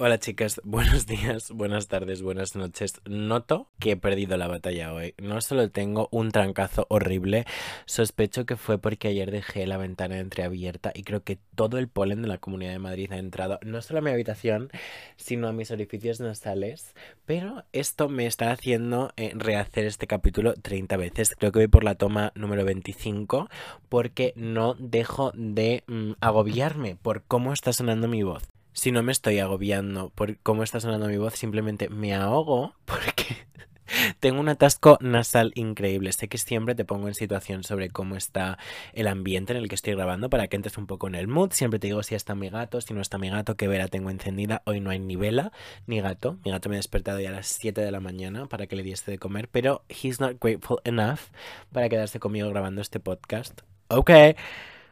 Hola chicas, buenos días, buenas tardes, buenas noches. Noto que he perdido la batalla hoy. No solo tengo un trancazo horrible, sospecho que fue porque ayer dejé la ventana entreabierta y creo que todo el polen de la Comunidad de Madrid ha entrado no solo a mi habitación, sino a mis orificios nasales. Pero esto me está haciendo eh, rehacer este capítulo 30 veces. Creo que voy por la toma número 25 porque no dejo de mm, agobiarme por cómo está sonando mi voz si no me estoy agobiando por cómo está sonando mi voz, simplemente me ahogo porque tengo un atasco nasal increíble. Sé que siempre te pongo en situación sobre cómo está el ambiente en el que estoy grabando para que entres un poco en el mood. Siempre te digo si está mi gato, si no está mi gato, qué vela tengo encendida. Hoy no hay ni vela ni gato. Mi gato me ha despertado ya a las 7 de la mañana para que le diese de comer, pero he's not grateful enough para quedarse conmigo grabando este podcast. Ok.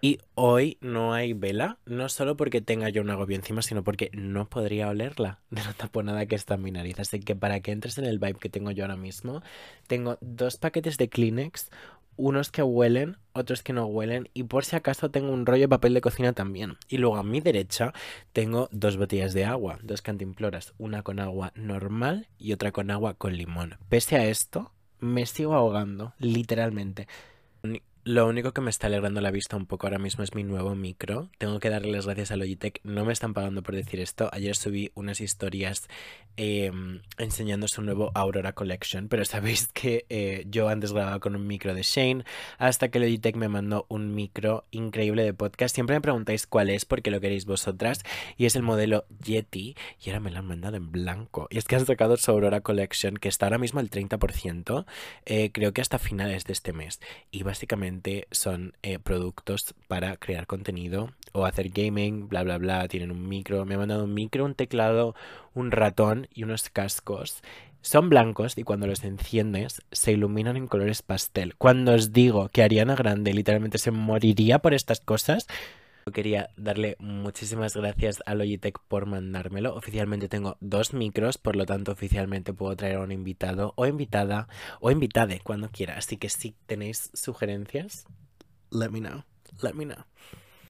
Y hoy no hay vela, no solo porque tenga yo un agobio encima, sino porque no podría olerla de la taponada que está en mi nariz. Así que para que entres en el vibe que tengo yo ahora mismo, tengo dos paquetes de Kleenex, unos que huelen, otros que no huelen, y por si acaso tengo un rollo de papel de cocina también. Y luego a mi derecha tengo dos botellas de agua, dos cantimploras, una con agua normal y otra con agua con limón. Pese a esto, me sigo ahogando, literalmente. Lo único que me está alegrando la vista un poco ahora mismo es mi nuevo micro. Tengo que darle las gracias a Logitech. No me están pagando por decir esto. Ayer subí unas historias eh, enseñando su nuevo Aurora Collection, pero sabéis que eh, yo antes grababa con un micro de Shane hasta que Logitech me mandó un micro increíble de podcast. Siempre me preguntáis cuál es porque lo queréis vosotras y es el modelo Yeti y ahora me lo han mandado en blanco. Y es que han sacado su Aurora Collection que está ahora mismo al 30%, eh, creo que hasta finales de este mes. Y básicamente son eh, productos para crear contenido o hacer gaming, bla, bla, bla. Tienen un micro, me han mandado un micro, un teclado, un ratón y unos cascos. Son blancos y cuando los enciendes se iluminan en colores pastel. Cuando os digo que Ariana Grande literalmente se moriría por estas cosas, Quería darle muchísimas gracias a Logitech por mandármelo. Oficialmente tengo dos micros, por lo tanto oficialmente puedo traer a un invitado o invitada o invitade cuando quiera. Así que si tenéis sugerencias, let me know. Let me know.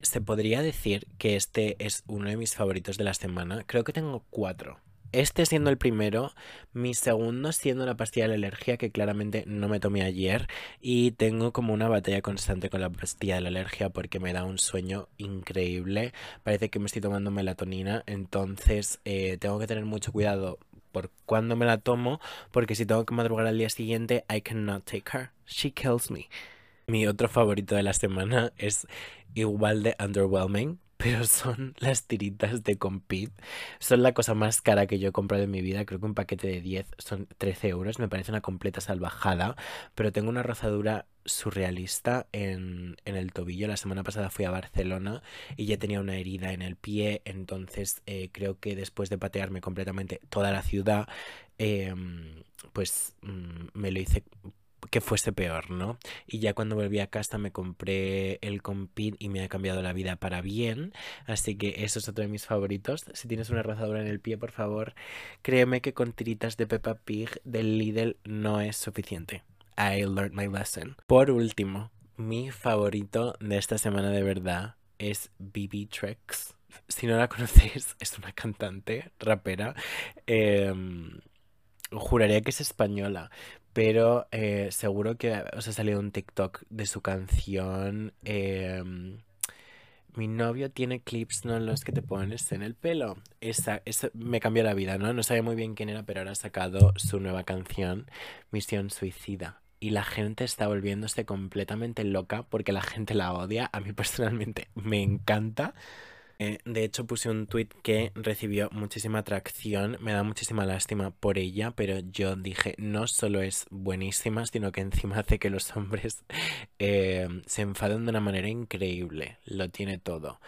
Se podría decir que este es uno de mis favoritos de la semana. Creo que tengo cuatro. Este siendo el primero, mi segundo siendo la pastilla de la alergia que claramente no me tomé ayer y tengo como una batalla constante con la pastilla de la alergia porque me da un sueño increíble. Parece que me estoy tomando melatonina, entonces eh, tengo que tener mucho cuidado por cuándo me la tomo porque si tengo que madrugar al día siguiente, I cannot take her. She kills me. Mi otro favorito de la semana es igual de underwhelming, pero son las tiritas de Compit. Son la cosa más cara que yo he comprado en mi vida. Creo que un paquete de 10 son 13 euros. Me parece una completa salvajada. Pero tengo una rozadura surrealista en, el tobillo. La semana pasada fui a Barcelona y ya tenía una herida en el pie. Entonces eh, creo que después de patearme completamente toda la ciudad, em, pues mm, me lo hice que fuese peor, ¿no? Y ya cuando volví a casa me compré el Compit y me ha cambiado la vida para bien, así que eso es otro de mis favoritos. Si tienes una rozadura en el pie, por favor, créeme que con tiritas de Peppa Pig del Lidl no es suficiente. I learned my lesson. Por último, mi favorito de esta semana de verdad es BB Trex. Si no la conocéis, es una cantante, rapera. Em, juraría que es española, pero eh, seguro que os ha salido un TikTok de su canción. Em, mi novio tiene clips, ¿no? Los que te pones en el pelo. Esa, esa me cambió la vida, ¿no? No sabía muy bien quién era, pero ahora ha sacado su nueva canción, Misión Suicida. Y la gente está volviéndose completamente loca porque la gente la odia. A mí personalmente me encanta. Eh, de hecho, puse un tweet que recibió muchísima atracción. Me da muchísima lástima por ella, pero yo dije, no solo es buenísima, sino que encima hace que los hombres eh, se enfaden de una manera increíble. Lo tiene todo.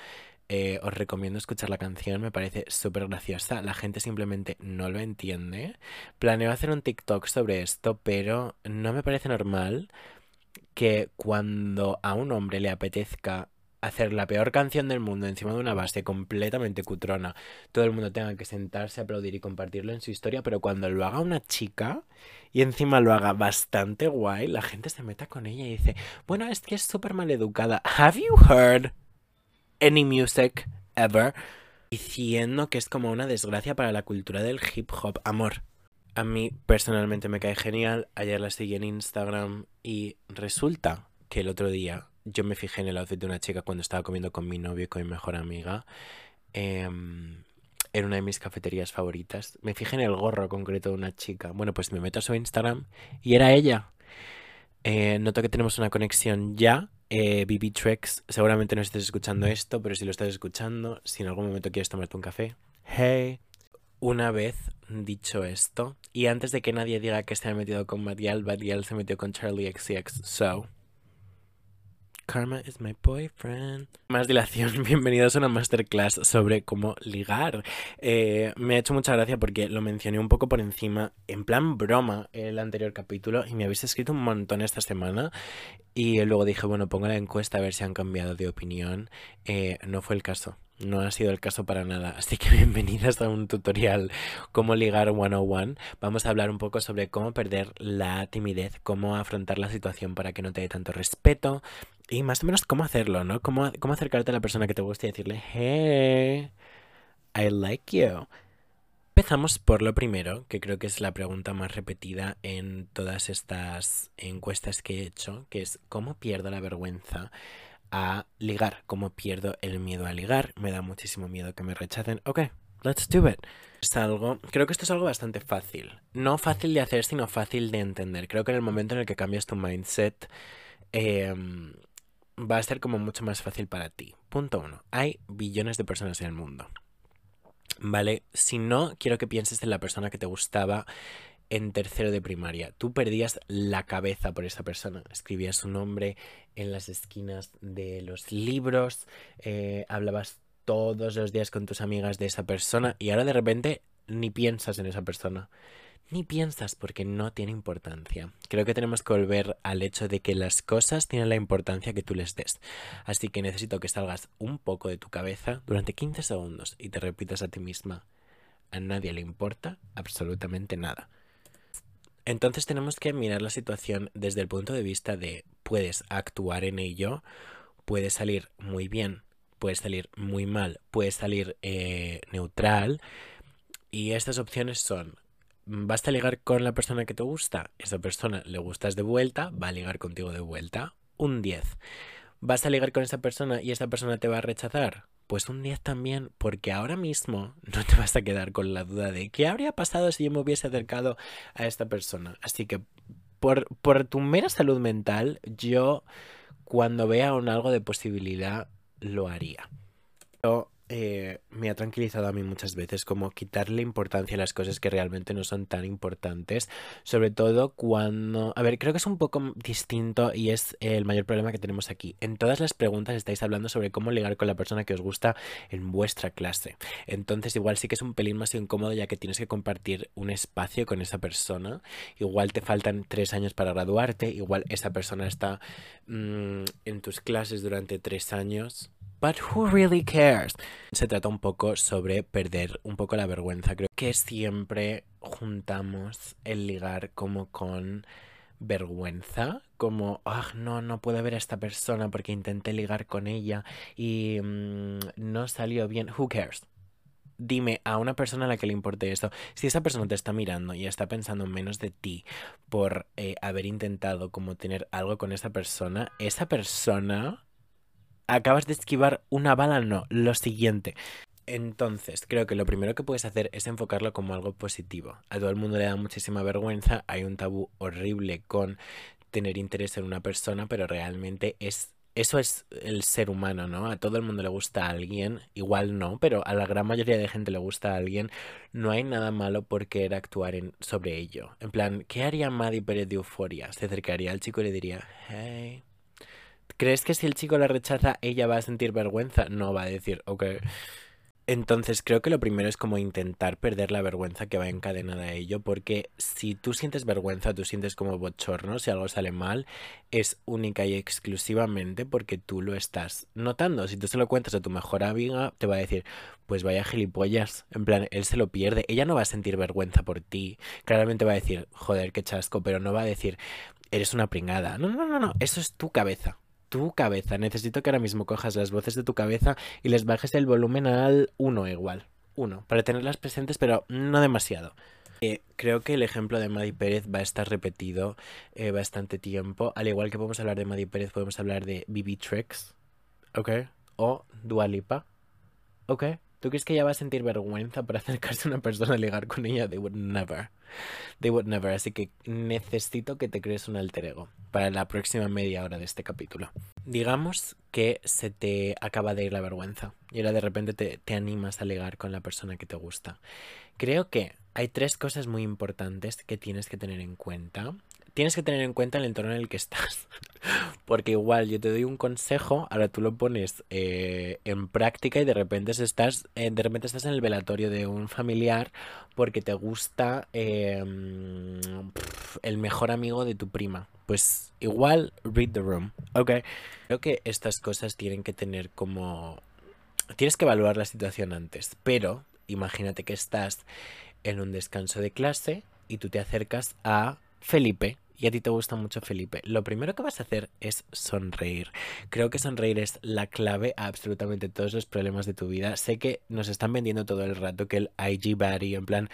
Eh, os recomiendo escuchar la canción, me parece súper graciosa. La gente simplemente no lo entiende. Planeo hacer un TikTok sobre esto, pero no me parece normal que cuando a un hombre le apetezca hacer la peor canción del mundo encima de una base completamente cutrona, todo el mundo tenga que sentarse, aplaudir y compartirlo en su historia, pero cuando lo haga una chica y encima lo haga bastante guay, la gente se meta con ella y dice, bueno, es que es súper mal educada. Have you heard any music ever? diciendo que es como una desgracia para la cultura del hip hop. Amor, a mí personalmente me cae genial. Ayer la seguí en Instagram y resulta que el otro día yo me fijé en el outfit de una chica cuando estaba comiendo con mi novio y con mi mejor amiga. en una de mis cafeterías favoritas. Me fijé en el gorro concreto de una chica. Bueno, pues me meto a su Instagram y era ella. Eh, noto que tenemos una conexión ya. Eh, BB Trex, seguramente no estés escuchando esto, pero si lo estás escuchando, si en algún momento quieres tomarte un café, hey. Una vez dicho esto, y antes de que nadie diga que se ha metido con Badial, Badial se metió con Charlie XCX, so. Karma is my boyfriend. Más dilación, bienvenidos a una masterclass sobre cómo ligar. Eh, me ha hecho mucha gracia porque lo mencioné un poco por encima, en plan broma, el anterior capítulo, y me habéis escrito un montón esta semana. Y luego dije, bueno, pongo la encuesta a ver si han cambiado de opinión. Eh, no fue el caso. No ha sido el caso para nada, así que bienvenidas a un tutorial cómo ligar 101. Vamos a hablar un poco sobre cómo perder la timidez, cómo afrontar la situación para que no te dé tanto respeto y más o menos cómo hacerlo, ¿no? Cómo, cómo acercarte a la persona que te gusta y decirle, hey, I like you. Empezamos por lo primero, que creo que es la pregunta más repetida en todas estas encuestas que he hecho, que es ¿cómo pierdo la vergüenza? a ligar. Como pierdo el miedo a ligar, me da muchísimo miedo que me rechacen. Ok, let's do it. Es algo, creo que esto es algo bastante fácil. No fácil de hacer, sino fácil de entender. Creo que en el momento en el que cambias tu mindset, em, va a ser como mucho más fácil para ti. Punto uno. Hay billones de personas en el mundo. ¿Vale? Si no, quiero que pienses en la persona que te gustaba en tercero de primaria. Tú perdías la cabeza por esa persona. Escribías su nombre en las esquinas de los libros, eh, hablabas todos los días con tus amigas de esa persona y ahora de repente ni piensas en esa persona. Ni piensas porque no tiene importancia. Creo que tenemos que volver al hecho de que las cosas tienen la importancia que tú les des. Así que necesito que salgas un poco de tu cabeza durante 15 segundos y te repitas a ti misma. A nadie le importa absolutamente nada. Entonces tenemos que mirar la situación desde el punto de vista de puedes actuar en ello, puede salir muy bien, puede salir muy mal, puede salir eh, neutral. Y estas opciones son, ¿vas a ligar con la persona que te gusta? Esa persona le gustas de vuelta, va a ligar contigo de vuelta. Un 10. ¿Vas a ligar con esa persona y esa persona te va a rechazar? pues un 10 también, porque ahora mismo no te vas a quedar con la duda de qué habría pasado si yo me hubiese acercado a esta persona. Así que por, por tu mera salud mental, yo cuando vea un algo de posibilidad, lo haría. Eh, me ha tranquilizado a mí muchas veces como quitarle importancia a las cosas que realmente no son tan importantes, sobre todo cuando, a ver, creo que es un poco distinto y es el mayor problema que tenemos aquí. En todas las preguntas estáis hablando sobre cómo ligar con la persona que os gusta en vuestra clase. Entonces igual sí que es un pelín más incómodo ya que tienes que compartir un espacio con esa persona. Igual te faltan tres años para graduarte, igual esa persona está mm, en tus clases durante tres años But who really cares? Se trata un poco sobre perder un poco la vergüenza. Creo que siempre juntamos el ligar como con vergüenza, como, ah, no, no puedo ver a esta persona porque intenté ligar con ella y mm, no salió bien. Who cares? Dime a una persona a la que le importe esto, si esa persona te está mirando y está pensando menos de ti por eh, haber intentado como tener algo con esa persona, esa persona acabas de esquivar una bala, no, lo siguiente. Entonces, creo que lo primero que puedes hacer es enfocarlo como algo positivo. A todo el mundo le da muchísima vergüenza, hay un tabú horrible con tener interés en una persona, pero realmente es eso es el ser humano, ¿no? A todo el mundo le gusta a alguien, igual no, pero a la gran mayoría de gente le gusta a alguien. No hay nada malo por querer actuar sobre ello. En plan, ¿qué haría Maddie Pérez de Euforia? Se acercaría al chico y le diría, hey, ¿Crees que si el chico la rechaza, ella va a sentir vergüenza? No, va a decir, ok. Entonces creo que lo primero es como intentar perder la vergüenza que va encadenada a ello, porque si tú sientes vergüenza, tú sientes como bochorno, si algo sale mal, es única y exclusivamente porque tú lo estás notando. Si tú se lo cuentas a tu mejor amiga, te va a decir, pues vaya gilipollas, en plan, él se lo pierde, ella no va a sentir vergüenza por ti, claramente va a decir, joder, qué chasco, pero no va a decir, eres una pringada. No, no, no, no, eso es tu cabeza tu cabeza. Necesito que ahora mismo cojas las voces de tu cabeza y les bajes el volumen al 1 igual. 1, para tenerlas presentes, pero no demasiado. Eh, creo que el ejemplo de Maddie Pérez va a estar repetido eh, bastante tiempo. Al igual que podemos hablar de Maddie Pérez, podemos hablar de BB Tricks, ¿ok? O Dualipa, ¿ok? ¿Tú crees que ella va a sentir vergüenza por acercarse a una persona a ligar con ella? They would never. They would never. Así que necesito que te crees un alter ego para la próxima media hora de este capítulo. Digamos que se te acaba de ir la vergüenza y ahora de repente te, te animas a ligar con la persona que te gusta. Creo que hay tres cosas muy importantes que tienes que tener en cuenta tienes que tener en cuenta el entorno en el que estás. Porque igual yo te doy un consejo, ahora tú lo pones eh, en práctica y de repente estás, eh, de repente estás en el velatorio de un familiar porque te gusta em, el mejor amigo de tu prima. Pues igual read the room. Ok. Creo que estas cosas tienen que tener como. Tienes que evaluar la situación antes. Pero imagínate que estás en un descanso de clase y tú te acercas a Felipe y a ti te gusta mucho Felipe, lo primero que vas a hacer es sonreír. Creo que sonreír es la clave a absolutamente todos los problemas de tu vida. Sé que nos están vendiendo todo el rato que el IG body, en plan,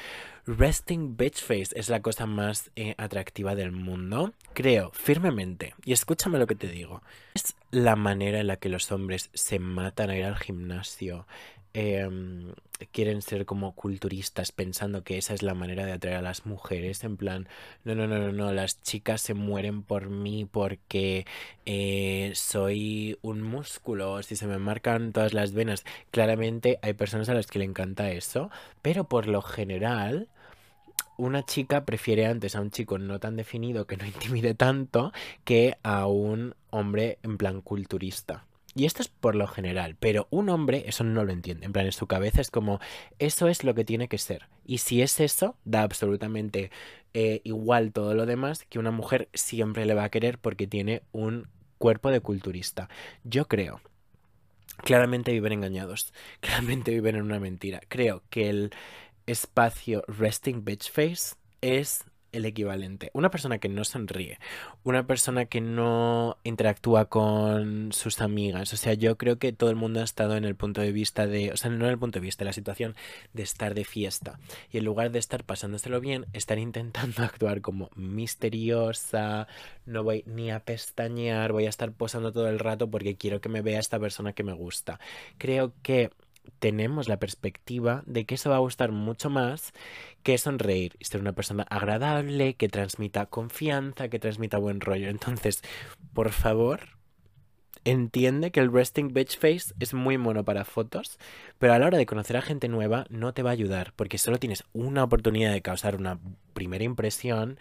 resting bitch face es la cosa más eh, atractiva del mundo. Creo firmemente, y escúchame lo que te digo, es la manera en la que los hombres se matan a ir al gimnasio, Em, quieren ser como culturistas pensando que esa es la manera de atraer a las mujeres en plan no no no no no las chicas se mueren por mí porque eh, soy un músculo si se me marcan todas las venas claramente hay personas a las que le encanta eso pero por lo general una chica prefiere antes a un chico no tan definido que no intimide tanto que a un hombre en plan culturista. Y esto es por lo general, pero un hombre eso no lo entiende. En plan, en su cabeza es como, eso es lo que tiene que ser. Y si es eso, da absolutamente eh, igual todo lo demás que una mujer siempre le va a querer porque tiene un cuerpo de culturista. Yo creo. Claramente viven engañados. Claramente viven en una mentira. Creo que el espacio resting bitch face es el equivalente. Una persona que no sonríe, una persona que no interactúa con sus amigas. O sea, yo creo que todo el mundo ha estado en el punto de vista de, o sea, no en el punto de vista, de la situación de estar de fiesta. Y en lugar de estar pasándoselo bien, estar intentando actuar como misteriosa, no voy ni a pestañear, voy a estar posando todo el rato porque quiero que me vea esta persona que me gusta. Creo que tenemos la perspectiva de que eso va a gustar mucho más que sonreír y ser una persona agradable, que transmita confianza, que transmita buen rollo. Entonces, por favor, entiende que el resting bitch face es muy mono para fotos, pero a la hora de conocer a gente nueva no te va a ayudar porque solo tienes una oportunidad de causar una primera impresión.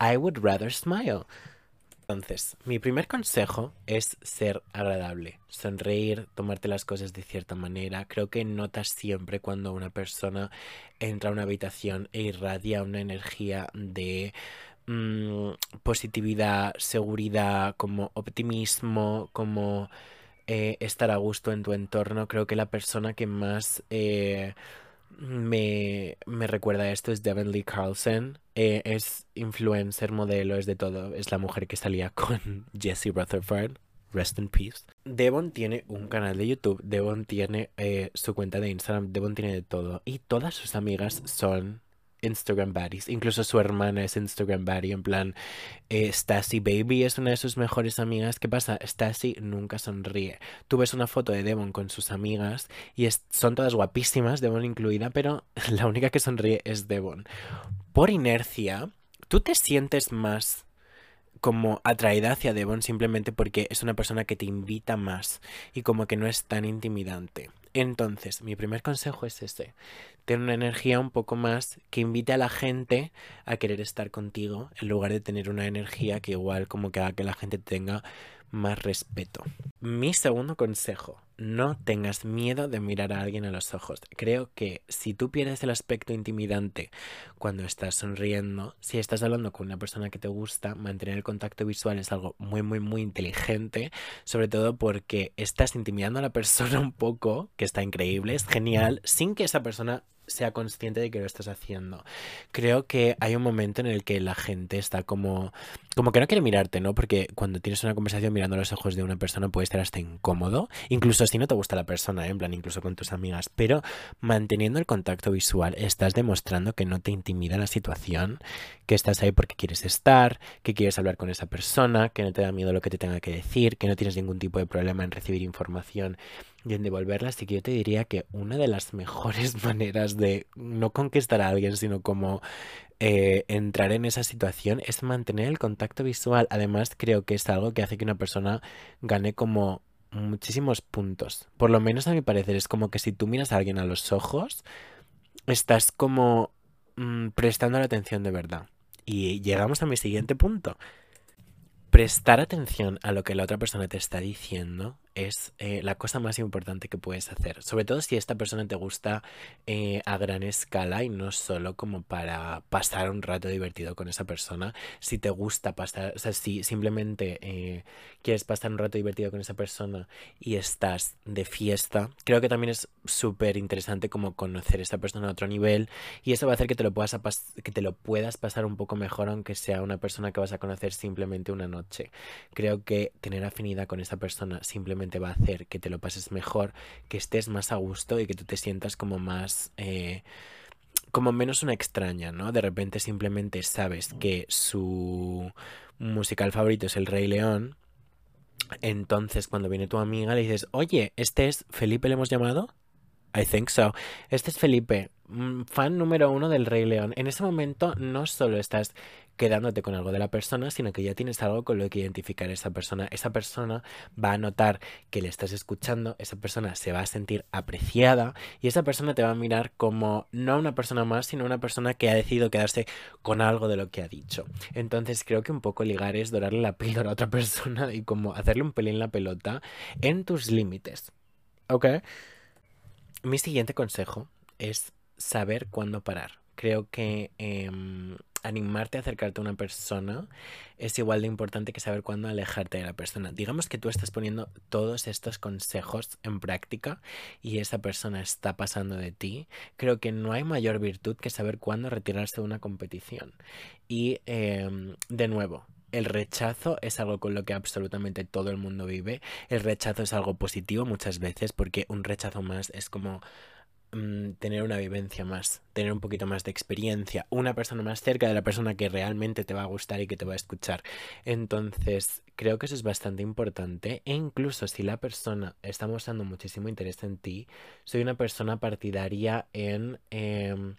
I would rather smile. Entonces, mi primer consejo es ser agradable, sonreír, tomarte las cosas de cierta manera. Creo que notas siempre cuando una persona entra a una habitación e irradia una energía de mm, positividad, seguridad, como optimismo, como eh, estar a gusto en tu entorno. Creo que la persona que más... Eh, me, me recuerda esto es Devon Lee Carlson. Eh, es influencer, modelo, es de todo. Es la mujer que salía con Jesse Rutherford. Rest in peace. Devon tiene un canal de YouTube. Devon tiene eh, su cuenta de Instagram. Devon tiene de todo. Y todas sus amigas son Instagram baddies. Incluso su hermana es Instagram baddie. En plan, eh, Baby es una de sus mejores amigas. ¿Qué pasa? Stacy nunca sonríe. Tú ves una foto de Devon con sus amigas y son todas guapísimas, Devon incluida, pero la única que sonríe es Devon. Por inercia, tú te sientes más como atraída hacia Devon simplemente porque es una persona que te invita más y como que no es tan intimidante. Entonces, mi primer consejo es ese. Ten una energía un poco más que invite a la gente a querer estar contigo en lugar de tener una energía que igual como que haga que la gente tenga más respeto. Mi segundo consejo, no tengas miedo de mirar a alguien a los ojos. Creo que si tú pierdes el aspecto intimidante cuando estás sonriendo, si estás hablando con una persona que te gusta, mantener el contacto visual es algo muy, muy, muy inteligente, sobre todo porque estás intimidando a la persona un poco, que está increíble, es genial, sin que esa persona sea consciente de que lo estás haciendo. Creo que hay un momento en el que la gente está como como que no quiere mirarte, ¿no? Porque cuando tienes una conversación mirando los ojos de una persona puede estar hasta incómodo, incluso si no te gusta la persona, ¿eh? en plan incluso con tus amigas, pero manteniendo el contacto visual estás demostrando que no te intimida la situación, que estás ahí porque quieres estar, que quieres hablar con esa persona, que no te da miedo lo que te tenga que decir, que no tienes ningún tipo de problema en recibir información y en devolverla, así que yo te diría que una de las mejores maneras de no conquistar a alguien, sino como eh, entrar en esa situación es mantener el contacto visual. Además, creo que es algo que hace que una persona gane como muchísimos puntos. Por lo menos a mi parecer es como que si tú miras a alguien a los ojos, estás como mm, prestando la atención de verdad. Y llegamos a mi siguiente punto. Prestar atención a lo que la otra persona te está diciendo es eh, la cosa más importante que puedes hacer. Sobre todo si esta persona te gusta eh, a gran escala y no solo como para pasar un rato divertido con esa persona. Si te gusta pasar, o sea, si simplemente eh, quieres pasar un rato divertido con esa persona y estás de fiesta, creo que también es súper interesante como conocer a esta persona a otro nivel y eso va a hacer que te, lo puedas que te lo puedas pasar un poco mejor aunque sea una persona que vas a conocer simplemente una noche. Creo que tener afinidad con esa persona simplemente va a hacer que te lo pases mejor, que estés más a gusto y que tú te sientas como más... Eh, como menos una extraña, ¿no? De repente simplemente sabes que su musical favorito es El Rey León. Entonces cuando viene tu amiga le dices, oye, ¿este es Felipe le hemos llamado? I think so. Este es Felipe, mm, fan número uno del Rey León. En ese momento no solo estás quedándote con algo de la persona, sino que ya tienes algo con lo que identificar a esa persona. Esa persona va a notar que le estás escuchando, esa persona se va a sentir apreciada y esa persona te va a mirar como no una persona más, sino una persona que ha decidido quedarse con algo de lo que ha dicho. Entonces creo que un poco ligar es dorarle la píldora a otra persona y como hacerle un pelín la pelota en tus límites. ¿Ok? Mi siguiente consejo es saber cuándo parar. Creo que em, animarte a acercarte a una persona es igual de importante que saber cuándo alejarte de la persona. Digamos que tú estás poniendo todos estos consejos en práctica y esa persona está pasando de ti. Creo que no hay mayor virtud que saber cuándo retirarse de una competición. Y em, de nuevo, el rechazo es algo con lo que absolutamente todo el mundo vive. El rechazo es algo positivo muchas veces porque un rechazo más es como mm, tener una vivencia más, tener un poquito más de experiencia, una persona más cerca de la persona que realmente te va a gustar y que te va a escuchar. Entonces, creo que eso es bastante importante e incluso si la persona está mostrando muchísimo interés en ti, soy una persona partidaria en... Em,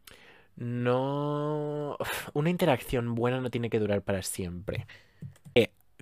no... Una interacción buena no tiene que durar para siempre.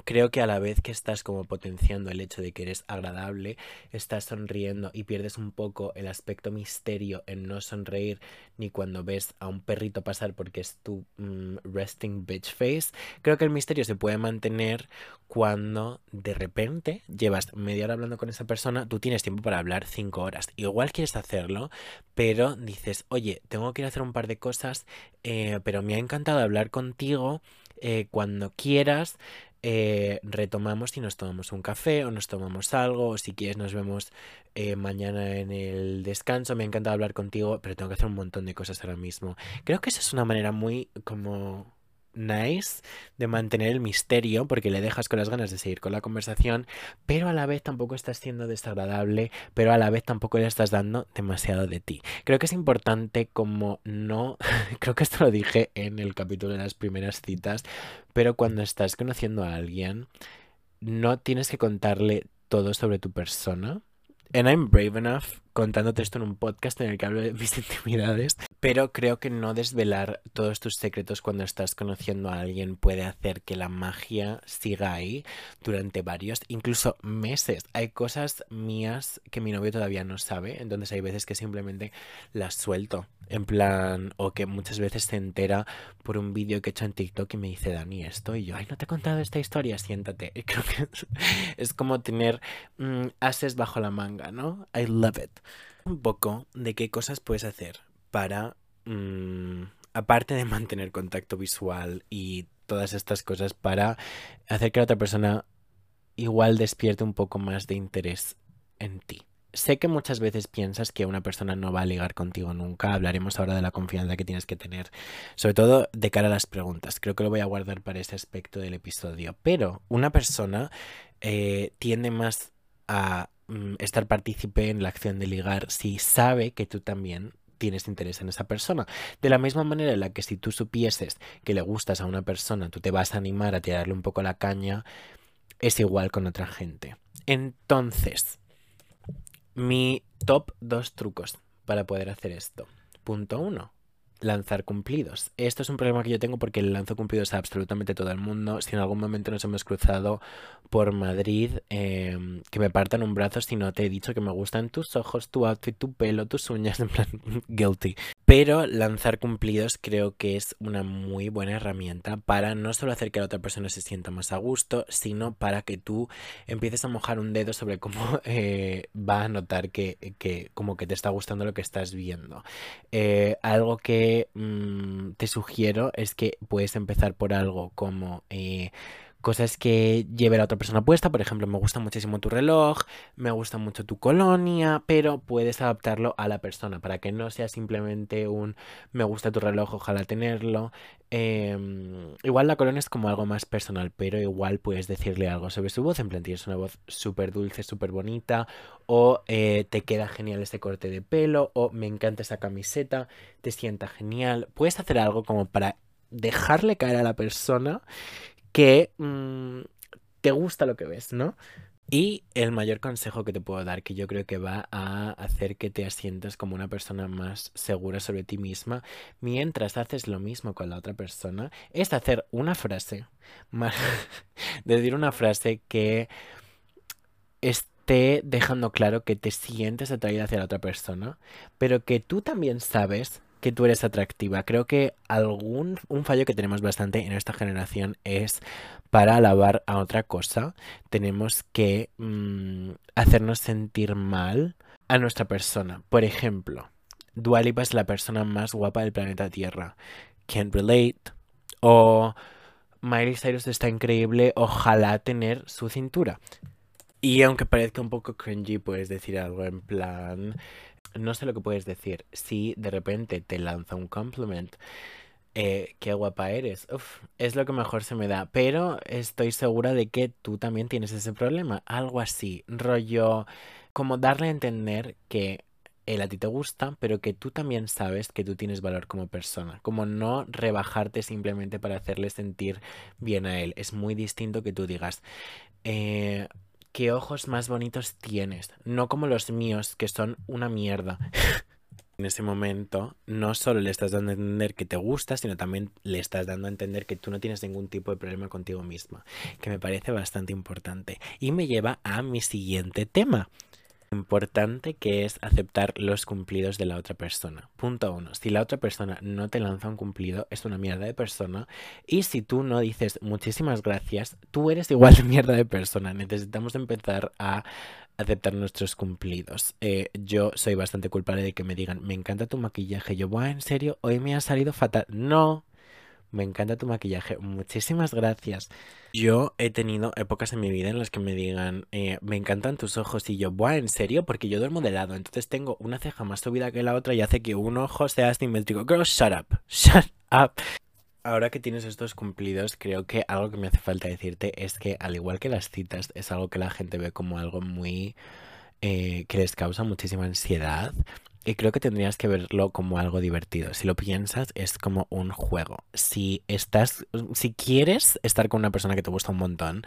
Creo que a la vez que estás como potenciando el hecho de que eres agradable, estás sonriendo y pierdes un poco el aspecto misterio en no sonreír ni cuando ves a un perrito pasar porque es tu mm, resting bitch face. Creo que el misterio se puede mantener cuando de repente llevas media hora hablando con esa persona, tú tienes tiempo para hablar cinco horas. Igual quieres hacerlo, pero dices, oye, tengo que ir a hacer un par de cosas, eh, pero me ha encantado hablar contigo. Eh, cuando quieras, eh, retomamos y nos tomamos un café o nos tomamos algo, o si quieres nos vemos mañana en el descanso. Me ha encantado hablar contigo, pero tengo que hacer un montón de cosas ahora mismo. Creo que esa es una manera muy como nice de mantener el misterio porque le dejas con las ganas de seguir con la conversación, pero a la vez tampoco estás siendo desagradable, pero a la vez tampoco le estás dando demasiado de ti. Creo que es importante como no, creo que esto lo dije en el capítulo de las primeras citas, pero cuando estás conociendo a alguien, no tienes que contarle todo sobre tu persona. And I'm brave enough contándote esto en un podcast en el que hablo de mis intimidades, Pero creo que no desvelar todos tus secretos cuando estás conociendo a alguien puede hacer que la magia siga ahí durante varios, incluso meses. Hay cosas mías que mi novio todavía no sabe, entonces hay veces que simplemente las suelto. En plan, o que muchas veces se entera por un vídeo que he hecho en TikTok y me dice, Dani, esto, y yo, ay, no te he contado esta historia, siéntate. Creo que es, como tener mm, ases bajo la manga, ¿no? I love it. Un poco de qué cosas puedes hacer para, mm, aparte de mantener contacto visual y todas estas cosas, para hacer que la otra persona igual despierte un poco más de interés en ti. Sé que muchas veces piensas que una persona no va a ligar contigo nunca. Hablaremos ahora de la confianza que tienes que tener, sobre todo de cara a las preguntas. Creo que lo voy a guardar para ese aspecto del episodio. Pero una persona eh, tiende más a Mm, estar partícipe en la acción de ligar si sabe que tú también tienes interés en esa persona. De la misma manera en la que si tú supieses que le gustas a una persona, tú te vas a animar a tirarle un poco la caña, es igual con otra gente. Entonces, mi top dos trucos para poder hacer esto. Punto uno lanzar cumplidos. Esto es un problema que yo tengo porque lanzo cumplidos a absolutamente todo el mundo. Si en algún momento nos hemos cruzado por Madrid, em, que me partan un brazo si no te he dicho que me gustan tus ojos, tu outfit, tu pelo, tus uñas, en plan guilty. Pero lanzar cumplidos creo que es una muy buena herramienta para no solo hacer que la otra persona se sienta más a gusto, sino para que tú empieces a mojar un dedo sobre cómo eh, va a notar que, que, como que te está gustando lo que estás viendo. Eh, algo que mm, te sugiero es que puedes empezar por algo como... Eh, cosas que lleve la otra persona puesta. Por ejemplo, me gusta muchísimo tu reloj, me gusta mucho tu colonia, pero puedes adaptarlo a la persona para que no sea simplemente un me gusta tu reloj, ojalá tenerlo. Em, igual la colonia es como algo más personal, pero igual puedes decirle algo sobre su voz. En plan, tienes una voz súper dulce, súper bonita, o eh, te queda genial ese corte de pelo, o me encanta esa camiseta, te sienta genial. Puedes hacer algo como para dejarle caer a la persona que mm, te gusta lo que ves, ¿no? Y el mayor consejo que te puedo dar, que yo creo que va a hacer que te asientas como una persona más segura sobre ti misma, mientras haces lo mismo con la otra persona, es hacer una frase, decir una frase que esté dejando claro que te sientes atraída hacia la otra persona, pero que tú también sabes que tú eres atractiva. Creo que algún un fallo que tenemos bastante en esta generación es para alabar a otra cosa tenemos que mm, hacernos sentir mal a nuestra persona. Por ejemplo, Dualipa es la persona más guapa del planeta Tierra. Can't relate. O Miley Cyrus está increíble. Ojalá tener su cintura. Y aunque parezca un poco cringy, puedes decir algo en plan no sé lo que puedes decir. Si de repente te lanza un compliment, eh, qué guapa eres. es lo que mejor se me da. Pero estoy segura de que tú también tienes ese problema. Algo así. Rollo. Como darle a entender que él a ti te gusta, pero que tú también sabes que tú tienes valor como persona. Como no rebajarte simplemente para hacerle sentir bien a él. Es muy distinto que tú digas. Eh, qué ojos más bonitos tienes, no como los míos, que son una mierda. en ese momento, no solo le estás dando a entender que te gusta, sino también le estás dando a entender que tú no tienes ningún tipo de problema contigo misma, que me parece bastante importante. Y me lleva a mi siguiente tema importante que es aceptar los cumplidos de la otra persona. Punto uno. Si la otra persona no te lanza un cumplido, es una mierda de persona. Y si tú no dices muchísimas gracias, tú eres igual de mierda de persona. Necesitamos empezar a aceptar nuestros cumplidos. Eh, yo soy bastante culpable de que me digan, me encanta tu maquillaje. Yo, voy en serio, hoy me ha salido fatal. No, me encanta tu maquillaje. Muchísimas gracias. Yo he tenido épocas en mi vida en las que me digan, eh, me encantan tus ojos y yo, Buah, ¿en serio? Porque yo duermo de lado, entonces tengo una ceja más subida que la otra y hace que un ojo sea asimétrico. Girl, shut up, shut up. Ahora que tienes estos cumplidos, creo que algo que me hace falta decirte es que al igual que las citas, es algo que la gente ve como algo muy... Eh, que les causa muchísima ansiedad y creo que tendrías que verlo como algo divertido. Si lo piensas, es como un juego. Si estás, si quieres estar con una persona que te gusta un montón,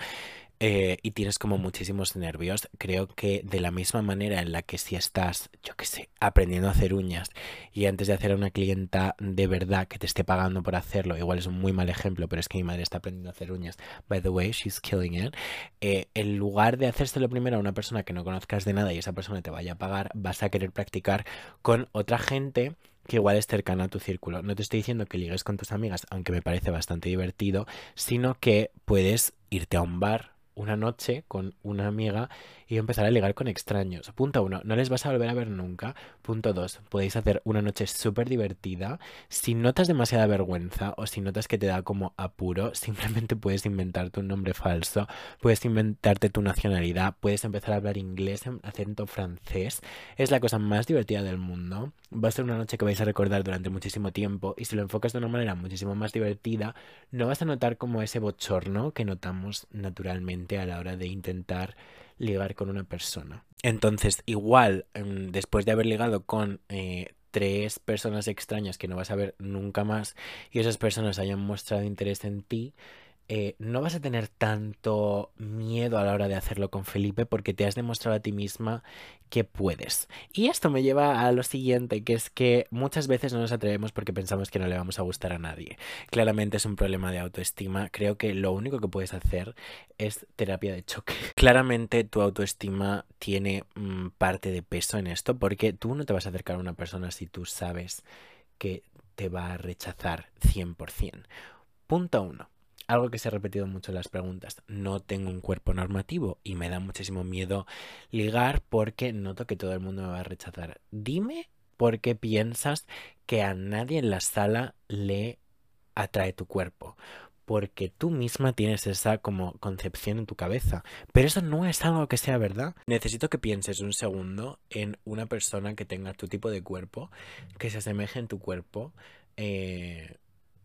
eh, y tienes como muchísimos nervios, creo que de la misma manera en la que si estás, yo qué sé, aprendiendo a hacer uñas y antes de hacer a una clienta de verdad que te esté pagando por hacerlo, igual es un muy mal ejemplo, pero es que mi madre está aprendiendo a hacer uñas, by the way, she's killing it, eh, en lugar de hacérselo primero a una persona que no conozcas de nada y esa persona te vaya a pagar, vas a querer practicar con otra gente que igual es cercana a tu círculo. No te estoy diciendo que ligues con tus amigas, aunque me parece bastante divertido, sino que puedes irte a un bar una noche con una amiga y empezar a ligar con extraños. Punto uno, no les vas a volver a ver nunca. Punto dos, podéis hacer una noche súper divertida. Si notas demasiada vergüenza o si notas que te da como apuro, simplemente puedes inventarte un nombre falso, puedes inventarte tu nacionalidad, puedes empezar a hablar inglés en acento francés. Es la cosa más divertida del mundo. Va a ser una noche que vais a recordar durante muchísimo tiempo y si lo enfocas de una manera muchísimo más divertida, no vas a notar como ese bochorno que notamos naturalmente a la hora de intentar ligar con una persona. Entonces, igual, em, después de haber ligado con eh, tres personas extrañas que no vas a ver nunca más y esas personas hayan mostrado interés en ti, eh, no vas a tener tanto miedo a la hora de hacerlo con Felipe porque te has demostrado a ti misma que puedes. Y esto me lleva a lo siguiente, que es que muchas veces no nos atrevemos porque pensamos que no le vamos a gustar a nadie. Claramente es un problema de autoestima. Creo que lo único que puedes hacer es terapia de choque. Claramente tu autoestima tiene mm, parte de peso en esto porque tú no te vas a acercar a una persona si tú sabes que te va a rechazar 100%. Punto uno algo que se ha repetido mucho en las preguntas. No tengo un cuerpo normativo y me da muchísimo miedo ligar porque noto que todo el mundo me va a rechazar. Dime por qué piensas que a nadie en la sala le atrae tu cuerpo. Porque tú misma tienes esa como concepción en tu cabeza. Pero eso no es algo que sea verdad. Necesito que pienses un segundo en una persona que tenga tu tipo de cuerpo, que se asemeje en tu cuerpo eh,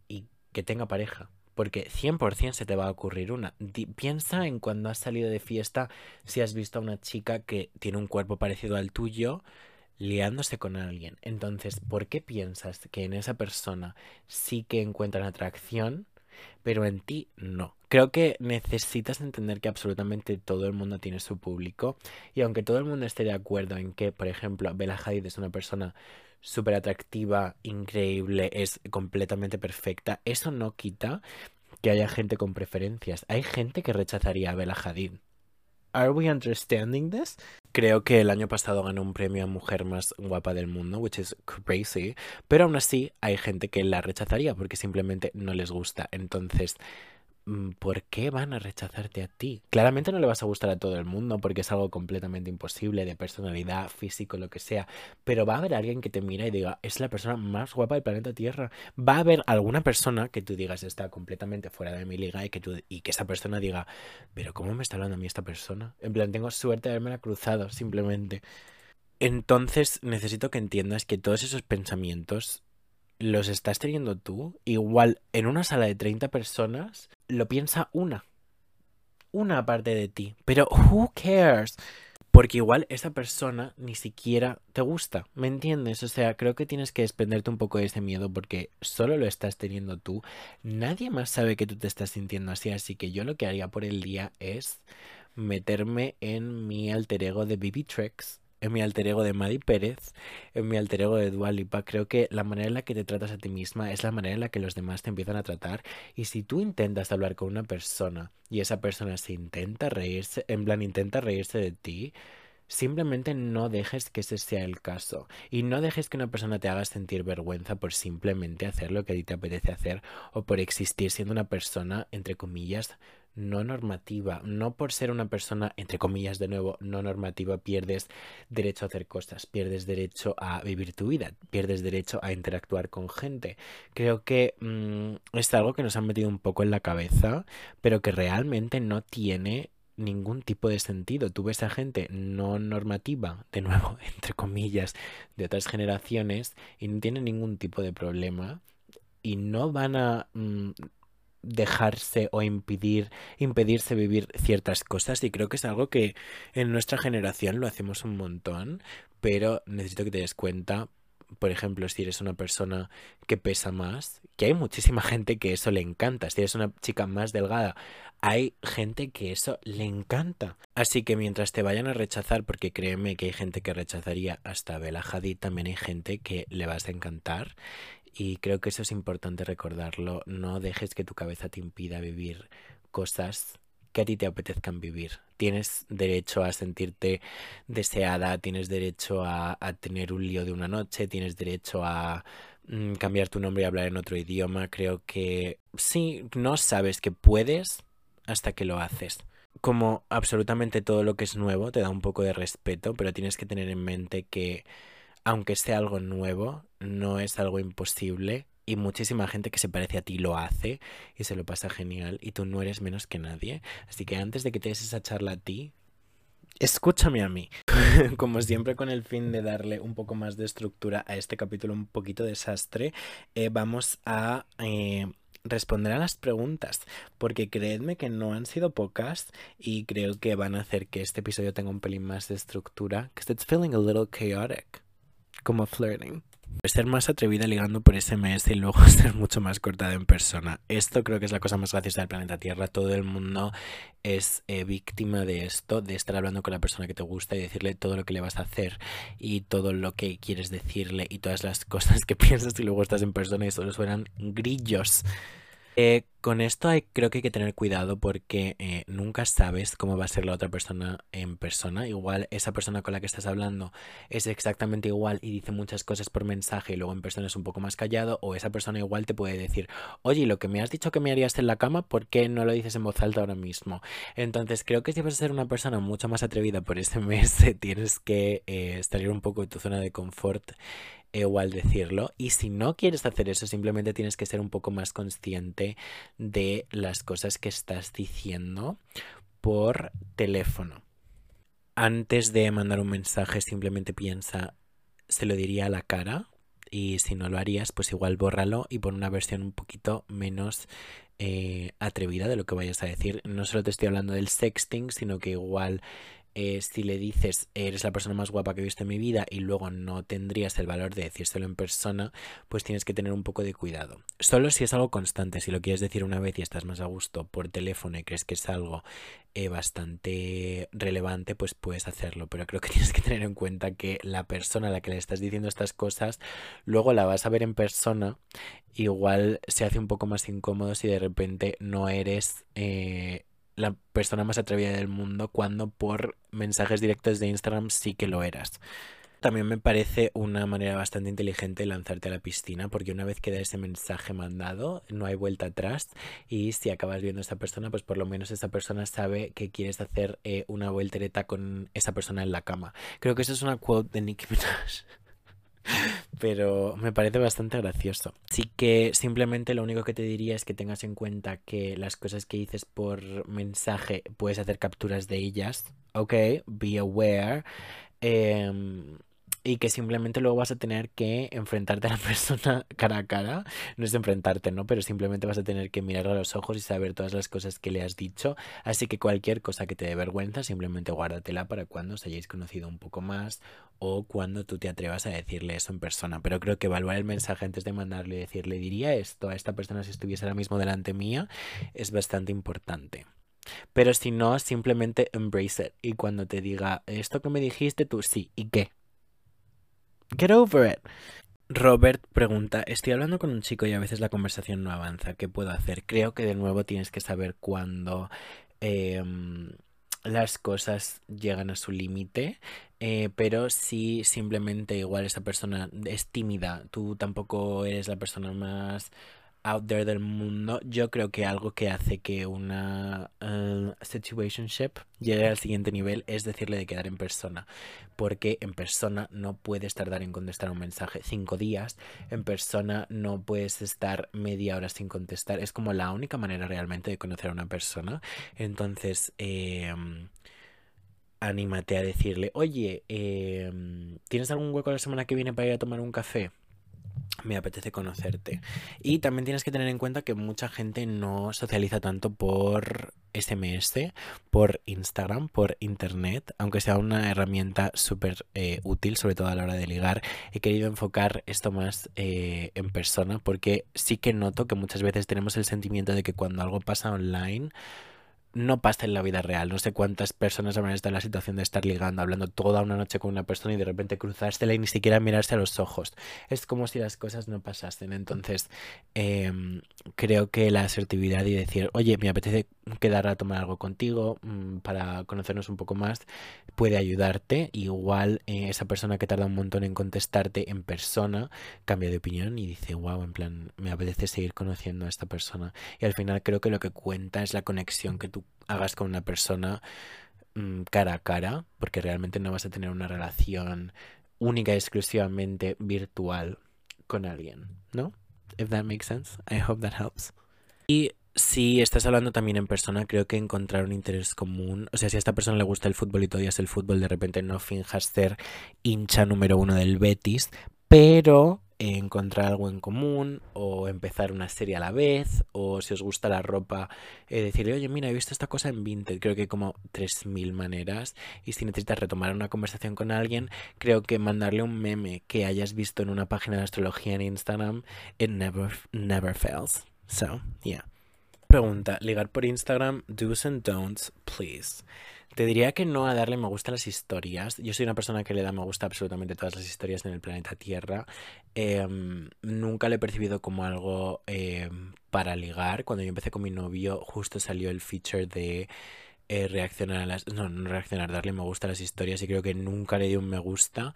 y que tenga pareja porque 100% se te va a ocurrir una. piensa en cuando has salido de fiesta si has visto a una chica que tiene un cuerpo parecido al tuyo liándose con alguien. Entonces, ¿por qué piensas que en esa persona sí que encuentran atracción, pero en ti no? Creo que necesitas entender que absolutamente todo el mundo tiene su público y aunque todo el mundo esté de acuerdo en que, por ejemplo, Bella Hadid es una persona súper atractiva, increíble, es completamente perfecta, eso no quita que haya gente con preferencias. Hay gente que rechazaría a Bella Hadid. Are we understanding this? Creo que el año pasado ganó un premio a mujer más guapa del mundo, which is crazy, pero aún así hay gente que la rechazaría porque simplemente no les gusta. Entonces, ¿por qué van a rechazarte a ti? Claramente no le vas a gustar a todo el mundo porque es algo completamente imposible de personalidad, físico, lo que sea, pero va a haber alguien que te mira y diga, es la persona más guapa del planeta Tierra. Va a haber alguna persona que tú digas está completamente fuera de mi liga y que, tú, y que esa persona diga, pero ¿cómo me está hablando a mí esta persona? En plan, tengo suerte de haberme cruzado, simplemente. Entonces necesito que entiendas que todos esos pensamientos los estás teniendo tú, igual en una sala de 30 personas lo piensa una. Una parte de ti. Pero who cares? Porque igual esa persona ni siquiera te gusta, ¿me entiendes? O sea, creo que tienes que desprenderte un poco de ese miedo porque solo lo estás teniendo tú. Nadie más sabe que tú te estás sintiendo así, así que yo lo que haría por el día es meterme en mi alter ego de Bibi Trex en mi alter ego de Maddie Pérez, en mi alter ego de Dualipa. Creo que la manera en la que te tratas a ti misma es la manera en la que los demás te empiezan a tratar. Y si tú intentas hablar con una persona y esa persona se intenta reírse, en plan intenta reírse de ti, Simplemente no dejes que ese sea el caso y no dejes que una persona te haga sentir vergüenza por simplemente hacer lo que a ti te apetece hacer o por existir siendo una persona, entre comillas, no normativa. No por ser una persona, entre comillas, de nuevo, no normativa, pierdes derecho a hacer cosas, pierdes derecho a vivir tu vida, pierdes derecho a interactuar con gente. Creo que mm, es algo que nos han metido un poco en la cabeza, pero que realmente no tiene ningún tipo de sentido. Tú ves a gente no normativa, de nuevo, entre comillas, de otras generaciones y no tienen ningún tipo de problema y no van a... Mm, dejarse o impedir, impedirse vivir ciertas cosas y creo que es algo que en nuestra generación lo hacemos un montón, pero necesito que te des cuenta por ejemplo, si eres una persona que pesa más, que hay muchísima gente que eso le encanta. Si eres una chica más delgada, hay gente que eso le encanta. Así que mientras te vayan a rechazar, porque créeme que hay gente que rechazaría hasta Bella Hadid, también hay gente que le vas a encantar. Y creo que eso es importante recordarlo. No dejes que tu cabeza te impida vivir cosas que a ti te apetezcan vivir. Tienes derecho a sentirte deseada, tienes derecho a, tener un lío de una noche, tienes derecho a mm, cambiar tu nombre y hablar en otro idioma. Creo que sí, no sabes que puedes hasta que lo haces. Como absolutamente todo lo que es nuevo te da un poco de respeto, pero tienes que tener en mente que aunque sea algo nuevo, no es algo imposible y muchísima gente que se parece a ti lo hace y se lo pasa genial y tú no eres menos que nadie. Así que antes de que te des esa charla a ti, escúchame a mí. Como siempre con el fin de darle un poco más de estructura a este capítulo un poquito desastre, eh, vamos a... Eh, responder a las preguntas, porque creedme que no han sido pocas y creo que van a hacer que este episodio tenga un pelín más de estructura, because it's feeling a little chaotic, como flirting ser más atrevida ligando por SMS y luego ser mucho más cortada en persona. Esto creo que es la cosa más graciosa del planeta Tierra. Todo el mundo es eh, víctima de esto, de estar hablando con la persona que te gusta y decirle todo lo que le vas a hacer y todo lo que quieres decirle y todas las cosas que piensas y luego estás en persona y solo suenan grillos. Eh, con esto hay, creo que hay que tener cuidado porque eh, nunca sabes cómo va a ser la otra persona en persona. Igual esa persona con la que estás hablando es exactamente igual y dice muchas cosas por mensaje y luego en persona es un poco más callado. O esa persona igual te puede decir, oye, lo que me has dicho que me harías en la cama, ¿por qué no lo dices en voz alta ahora mismo? Entonces creo que si vas a ser una persona mucho más atrevida por ese mes, tienes que eh, salir un poco de tu zona de confort igual decirlo. Y si no quieres hacer eso, simplemente tienes que ser un poco más consciente de las cosas que estás diciendo por teléfono. Antes de mandar un mensaje, simplemente piensa, se lo diría a la cara. Y si no lo harías, pues igual bórralo y pon una versión un poquito menos eh, atrevida de lo que vayas a decir. No solo te estoy hablando del sexting, sino que igual si le dices eres la persona más guapa que he visto en mi vida y luego no tendrías el valor de decírselo en persona, pues tienes que tener un poco de cuidado. Solo si es algo constante, si lo quieres decir una vez y estás más a gusto por teléfono y crees que es algo eh, bastante relevante, pues puedes hacerlo. Pero creo que tienes que tener en cuenta que la persona a la que le estás diciendo estas cosas, luego la vas a ver en persona, igual se hace un poco más incómodo si de repente no eres... Eh, la persona más atrevida del mundo cuando por mensajes directos de Instagram sí que lo eras. También me parece una manera bastante inteligente lanzarte a la piscina porque una vez queda ese mensaje mandado no hay vuelta atrás y si acabas viendo a esa persona pues por lo menos esa persona sabe que quieres hacer eh, una voltereta con esa persona en la cama. Creo que eso es una quote de Nicki Minaj pero me parece bastante gracioso. Así que simplemente lo único que te diría es que tengas en cuenta que las cosas que dices por mensaje puedes hacer capturas de ellas, ok, be aware. Em, y que simplemente luego vas a tener que enfrentarte a la persona cara a cara. No es enfrentarte, ¿no? Pero simplemente vas a tener que mirar a los ojos y saber todas las cosas que le has dicho. Así que cualquier cosa que te dé vergüenza, simplemente guárdatela para cuando os hayáis conocido un poco más o cuando tú te atrevas a decirle eso en persona. Pero creo que evaluar el mensaje antes de mandarle y decirle, diría esto a esta persona si estuviese ahora mismo delante mía, es bastante importante. Pero si no, simplemente embrace it. Y cuando te diga esto que me dijiste, tú sí, ¿y qué? Get over it. Robert pregunta, estoy hablando con un chico y a veces la conversación no avanza, ¿qué puedo hacer? Creo que de nuevo tienes que saber cuándo em, las cosas llegan a su límite, eh, pero si simplemente igual esa persona es tímida, tú tampoco eres la persona más out there del mundo, yo creo que algo que hace que una uh, situationship llegue al siguiente nivel es decirle de quedar en persona. Porque en persona no puedes tardar en contestar un mensaje cinco días, en persona no puedes estar media hora sin contestar. Es como la única manera realmente de conocer a una persona. Entonces, em, anímate a decirle, oye, em, ¿tienes algún hueco la semana que viene para ir a tomar un café? Me apetece conocerte. Y también tienes que tener en cuenta que mucha gente no socializa tanto por SMS, por Instagram, por Internet, aunque sea una herramienta súper eh, útil, sobre todo a la hora de ligar. He querido enfocar esto más eh, en persona porque sí que noto que muchas veces tenemos el sentimiento de que cuando algo pasa online, no pasa en la vida real. No sé cuántas personas habrán estado en la situación de estar ligando, hablando toda una noche con una persona y de repente cruzársela y ni siquiera mirarse a los ojos. Es como si las cosas no pasasen. Entonces, em, creo que la asertividad y decir, oye, me apetece quedar a tomar algo contigo mm, para conocernos un poco más, puede ayudarte. Igual eh, esa persona que tarda un montón en contestarte en persona cambia de opinión y dice, wow, en plan, me apetece seguir conociendo a esta persona. Y al final creo que lo que cuenta es la conexión que tú hagas con una persona mm, cara a cara, porque realmente no vas a tener una relación única y exclusivamente virtual con alguien, ¿no? If that makes sense. I hope that helps. Y si estás hablando también en persona, creo que encontrar un interés común, o sea, si a esta persona le gusta el fútbol y tú odias el fútbol, de repente no finjas ser hincha número uno del Betis, pero encontrar algo en común o empezar una serie a la vez o si os gusta la ropa eh, decirle oye mira he visto esta cosa en Vinted creo que hay como 3.000 maneras y si necesitas retomar una conversación con alguien creo que mandarle un meme que hayas visto en una página de astrología en Instagram it never, never fails. So yeah pregunta ligar por Instagram do's and don'ts please te diría que no a darle me gusta a las historias. Yo soy una persona que le da me gusta absolutamente todas las historias en el planeta Tierra. Em, nunca lo he percibido como algo em, para ligar. Cuando yo empecé con mi novio, justo salió el feature de eh, reaccionar a las. No, no reaccionar, darle me gusta a las historias. Y creo que nunca le di un me gusta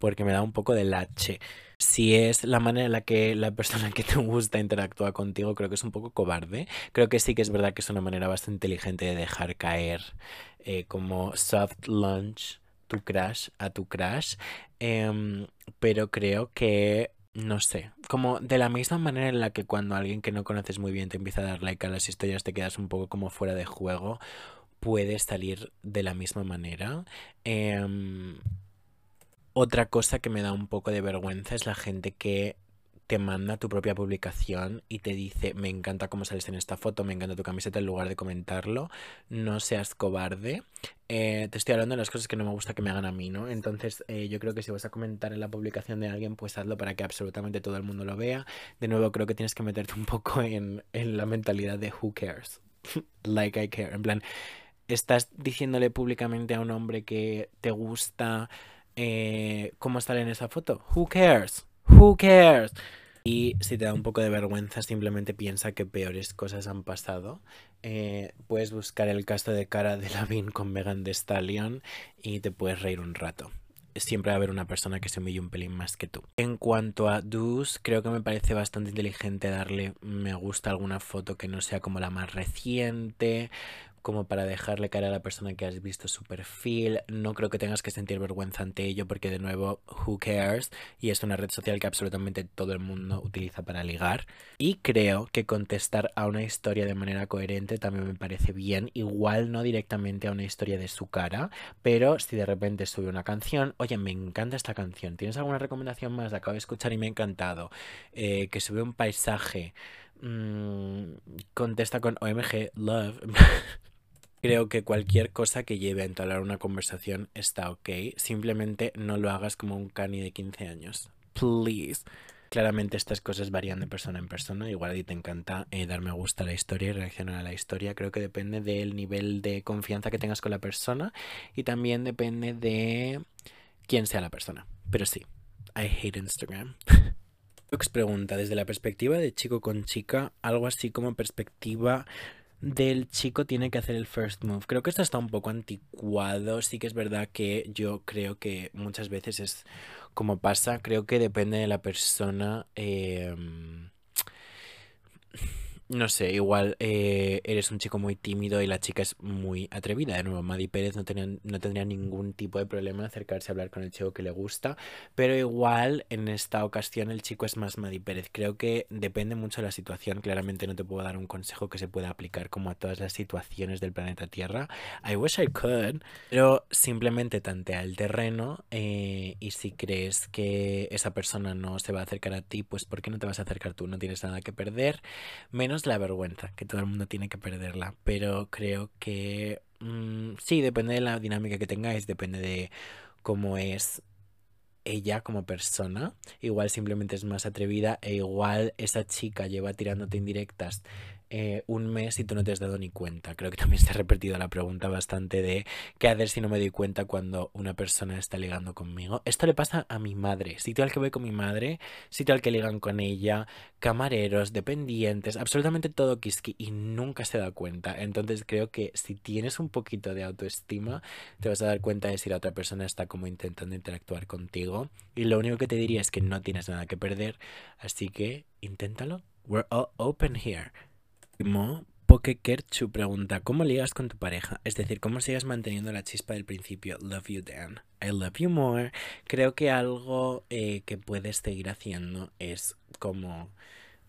porque me da un poco de lache. Si es la manera en la que la persona que te gusta interactúa contigo, creo que es un poco cobarde. Creo que sí que es verdad que es una manera bastante inteligente de dejar caer eh, como soft launch tu crash a tu crash. Em, pero creo que no sé, como de la misma manera en la que cuando alguien que no conoces muy bien te empieza a dar like a las historias te quedas un poco como fuera de juego, puedes salir de la misma manera. Em, otra cosa que me da un poco de vergüenza es la gente que te manda tu propia publicación y te dice, me encanta cómo sales en esta foto, me encanta tu camiseta, en lugar de comentarlo, no seas cobarde. Eh, te estoy hablando de las cosas que no me gusta que me hagan a mí, ¿no? Entonces eh, yo creo que si vas a comentar en la publicación de alguien, pues hazlo para que absolutamente todo el mundo lo vea. De nuevo, creo que tienes que meterte un poco en, en la mentalidad de who cares. like I care. En plan, estás diciéndole públicamente a un hombre que te gusta eh, cómo sale en esa foto. Who cares? Who cares? Y si te da un poco de vergüenza, simplemente piensa que peores cosas han pasado. Eh, puedes buscar el caso de cara de Lavin con Megan de Stallion y te puedes reír un rato. Siempre va a haber una persona que se humille un pelín más que tú. En cuanto a do's, creo que me parece bastante inteligente darle me gusta a alguna foto que no sea como la más reciente como para dejarle cara a la persona que has visto su perfil. No creo que tengas que sentir vergüenza ante ello porque de nuevo, who cares? Y es una red social que absolutamente todo el mundo utiliza para ligar. Y creo que contestar a una historia de manera coherente también me parece bien. Igual no directamente a una historia de su cara, pero si de repente sube una canción, oye, me encanta esta canción. ¿Tienes alguna recomendación más? La acabo de escuchar y me ha encantado. Eh, que sube un paisaje. Mm, contesta con OMG Love. Creo que cualquier cosa que lleve a entablar una conversación está ok. Simplemente no lo hagas como un cani de 15 años. Please. Claramente estas cosas varían de persona en persona. Igual a ti te encanta eh, dar me gusta a la historia y reaccionar a la historia. Creo que depende del nivel de confianza que tengas con la persona y también depende de quién sea la persona. Pero sí, I hate Instagram. Lux pregunta, desde la perspectiva de chico con chica, algo así como perspectiva del chico tiene que hacer el first move. Creo que esto está un poco anticuado. Sí que es verdad que yo creo que muchas veces es como pasa. Creo que depende de la persona. Em, no sé, igual eh, eres un chico muy tímido y la chica es muy atrevida. De nuevo, Maddie Pérez no, tenía, no tendría ningún tipo de problema en acercarse a hablar con el chico que le gusta, pero igual en esta ocasión el chico es más Maddie Pérez. Creo que depende mucho de la situación. Claramente no te puedo dar un consejo que se pueda aplicar como a todas las situaciones del planeta Tierra. I wish I could, pero simplemente tantea el terreno eh, y si crees que esa persona no se va a acercar a ti, pues ¿por qué no te vas a acercar tú? No tienes nada que perder, menos la vergüenza, que todo el mundo tiene que perderla, pero creo que mm, sí, depende de la dinámica que tengáis, depende de cómo es ella como persona. Igual simplemente es más atrevida e igual esa chica lleva tirándote indirectas eh, un mes y tú no te has dado ni cuenta. Creo que también se ha repetido la pregunta bastante de qué hacer si no me doy cuenta cuando una persona está ligando conmigo. Esto le pasa a mi madre. Sitio al que voy con mi madre, sitio al que ligan con ella, camareros, dependientes, absolutamente todo kiski y nunca se da cuenta. Entonces creo que si tienes un poquito de autoestima, te vas a dar cuenta de si la otra persona está como intentando interactuar contigo. Y lo único que te diría es que no tienes nada que perder. Así que inténtalo. We're all open here. Pokekerchu pregunta, ¿cómo ligas con tu pareja? Es decir, ¿cómo sigues manteniendo la chispa del principio? Love you, Dan. I love you more. Creo que algo eh, que puedes seguir haciendo es como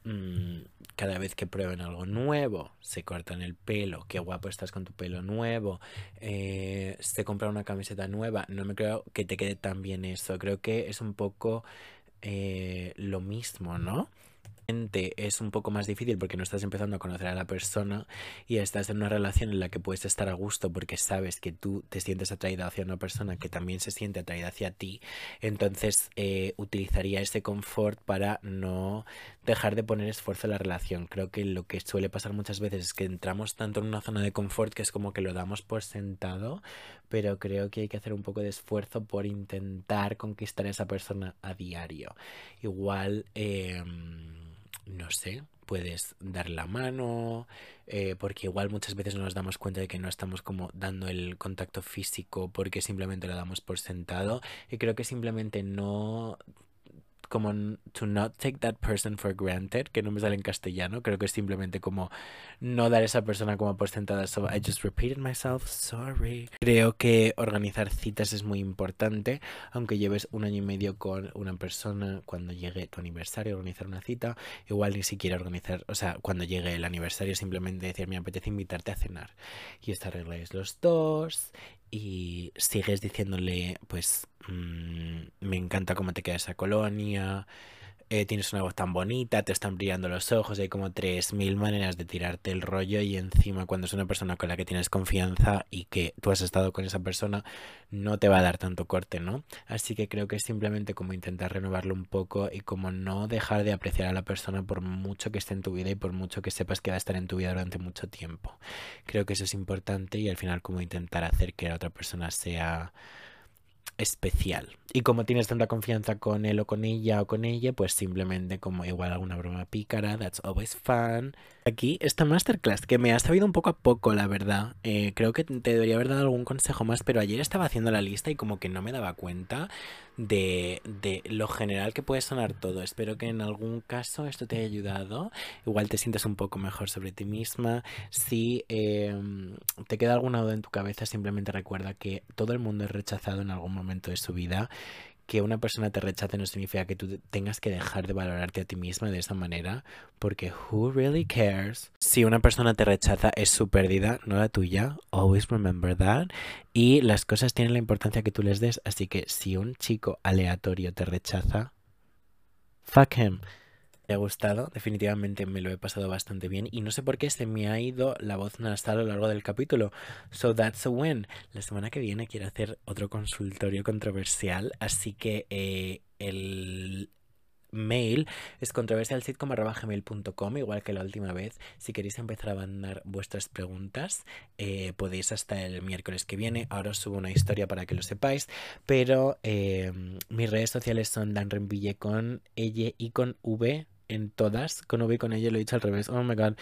mm, cada vez que prueben algo nuevo, se cortan el pelo, qué guapo estás con tu pelo nuevo, eh, se compra una camiseta nueva. No me creo que te quede tan bien eso. Creo que es un poco eh, lo mismo, ¿no? Es un poco más difícil porque no estás empezando a conocer a la persona y estás en una relación en la que puedes estar a gusto porque sabes que tú te sientes atraída hacia una persona que también se siente atraída hacia ti, entonces eh, utilizaría ese confort para no dejar de poner esfuerzo en la relación. Creo que lo que suele pasar muchas veces es que entramos tanto en una zona de confort que es como que lo damos por sentado, pero creo que hay que hacer un poco de esfuerzo por intentar conquistar a esa persona a diario. Igual... Eh, no sé, puedes dar la mano, eh, porque igual muchas veces no nos damos cuenta de que no estamos como dando el contacto físico porque simplemente lo damos por sentado y creo que simplemente no como to not take that person for granted, que no me sale en castellano, creo que es simplemente como no dar a esa persona como por sentada. So I just repeated myself, sorry. Creo que organizar citas es muy importante, aunque lleves un año y medio con una persona, cuando llegue tu aniversario, organizar una cita, igual ni siquiera organizar, o sea, cuando llegue el aniversario, simplemente decir, me apetece invitarte a cenar. Y esta arregláis los dos y sigues diciéndole, pues, mm, me encanta cómo te queda esa colonia, eh, tienes una voz tan bonita, te están brillando los ojos, hay como 3.000 maneras de tirarte el rollo y encima cuando es una persona con la que tienes confianza y que tú has estado con esa persona, no te va a dar tanto corte, ¿no? Así que creo que es simplemente como intentar renovarlo un poco y como no dejar de apreciar a la persona por mucho que esté en tu vida y por mucho que sepas que va a estar en tu vida durante mucho tiempo. Creo que eso es importante y al final como intentar hacer que la otra persona sea especial. Y como tienes tanta confianza con él o con ella o con ella, pues simplemente como igual alguna broma pícara, that's always fun. Aquí esta masterclass que me ha sabido un poco a poco, la verdad. Eh, creo que te debería haber dado algún consejo más, pero ayer estaba haciendo la lista y como que no me daba cuenta de, de lo general que puede sonar todo. Espero que en algún caso esto te haya ayudado. Igual te sientes un poco mejor sobre ti misma. Si em, te queda alguna duda en tu cabeza, simplemente recuerda que todo el mundo es rechazado en algún momento de su vida que una persona te rechace no significa que tú tengas que dejar de valorarte a ti misma de esa manera, porque who really cares? Si una persona te rechaza es su pérdida, no la tuya. Always remember that. Y las cosas tienen la importancia que tú les des, así que si un chico aleatorio te rechaza, fuck him ha gustado, definitivamente me lo he pasado bastante bien y no sé por qué se me ha ido la voz nasal a lo largo del capítulo. So that's a win. La semana que viene quiero hacer otro consultorio controversial, así que eh, el mail es controversialsitcom.gmail.com igual que la última vez. Si queréis empezar a mandar vuestras preguntas, eh, podéis hasta el miércoles que viene. Ahora os subo una historia para que lo sepáis. Pero eh, mis redes sociales son Dan con ella y con V en todas, con V y con ella lo he dicho al revés, oh my god.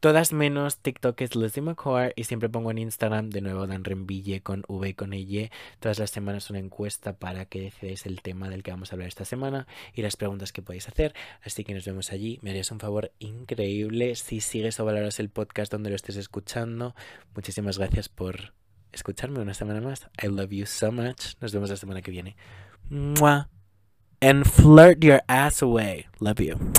Todas menos TikTok es Lizzie McCord y siempre pongo en Instagram de nuevo Dan Renville con V y con ella. Todas las semanas una encuesta para que decidáis el tema del que vamos a hablar esta semana y las preguntas que podéis hacer. Así que nos vemos allí. Me harías un favor increíble si sigues o valoras el podcast donde lo estés escuchando. Muchísimas gracias por escucharme una semana más. I love you so much. Nos vemos la semana que viene. And flirt your ass away. Love you.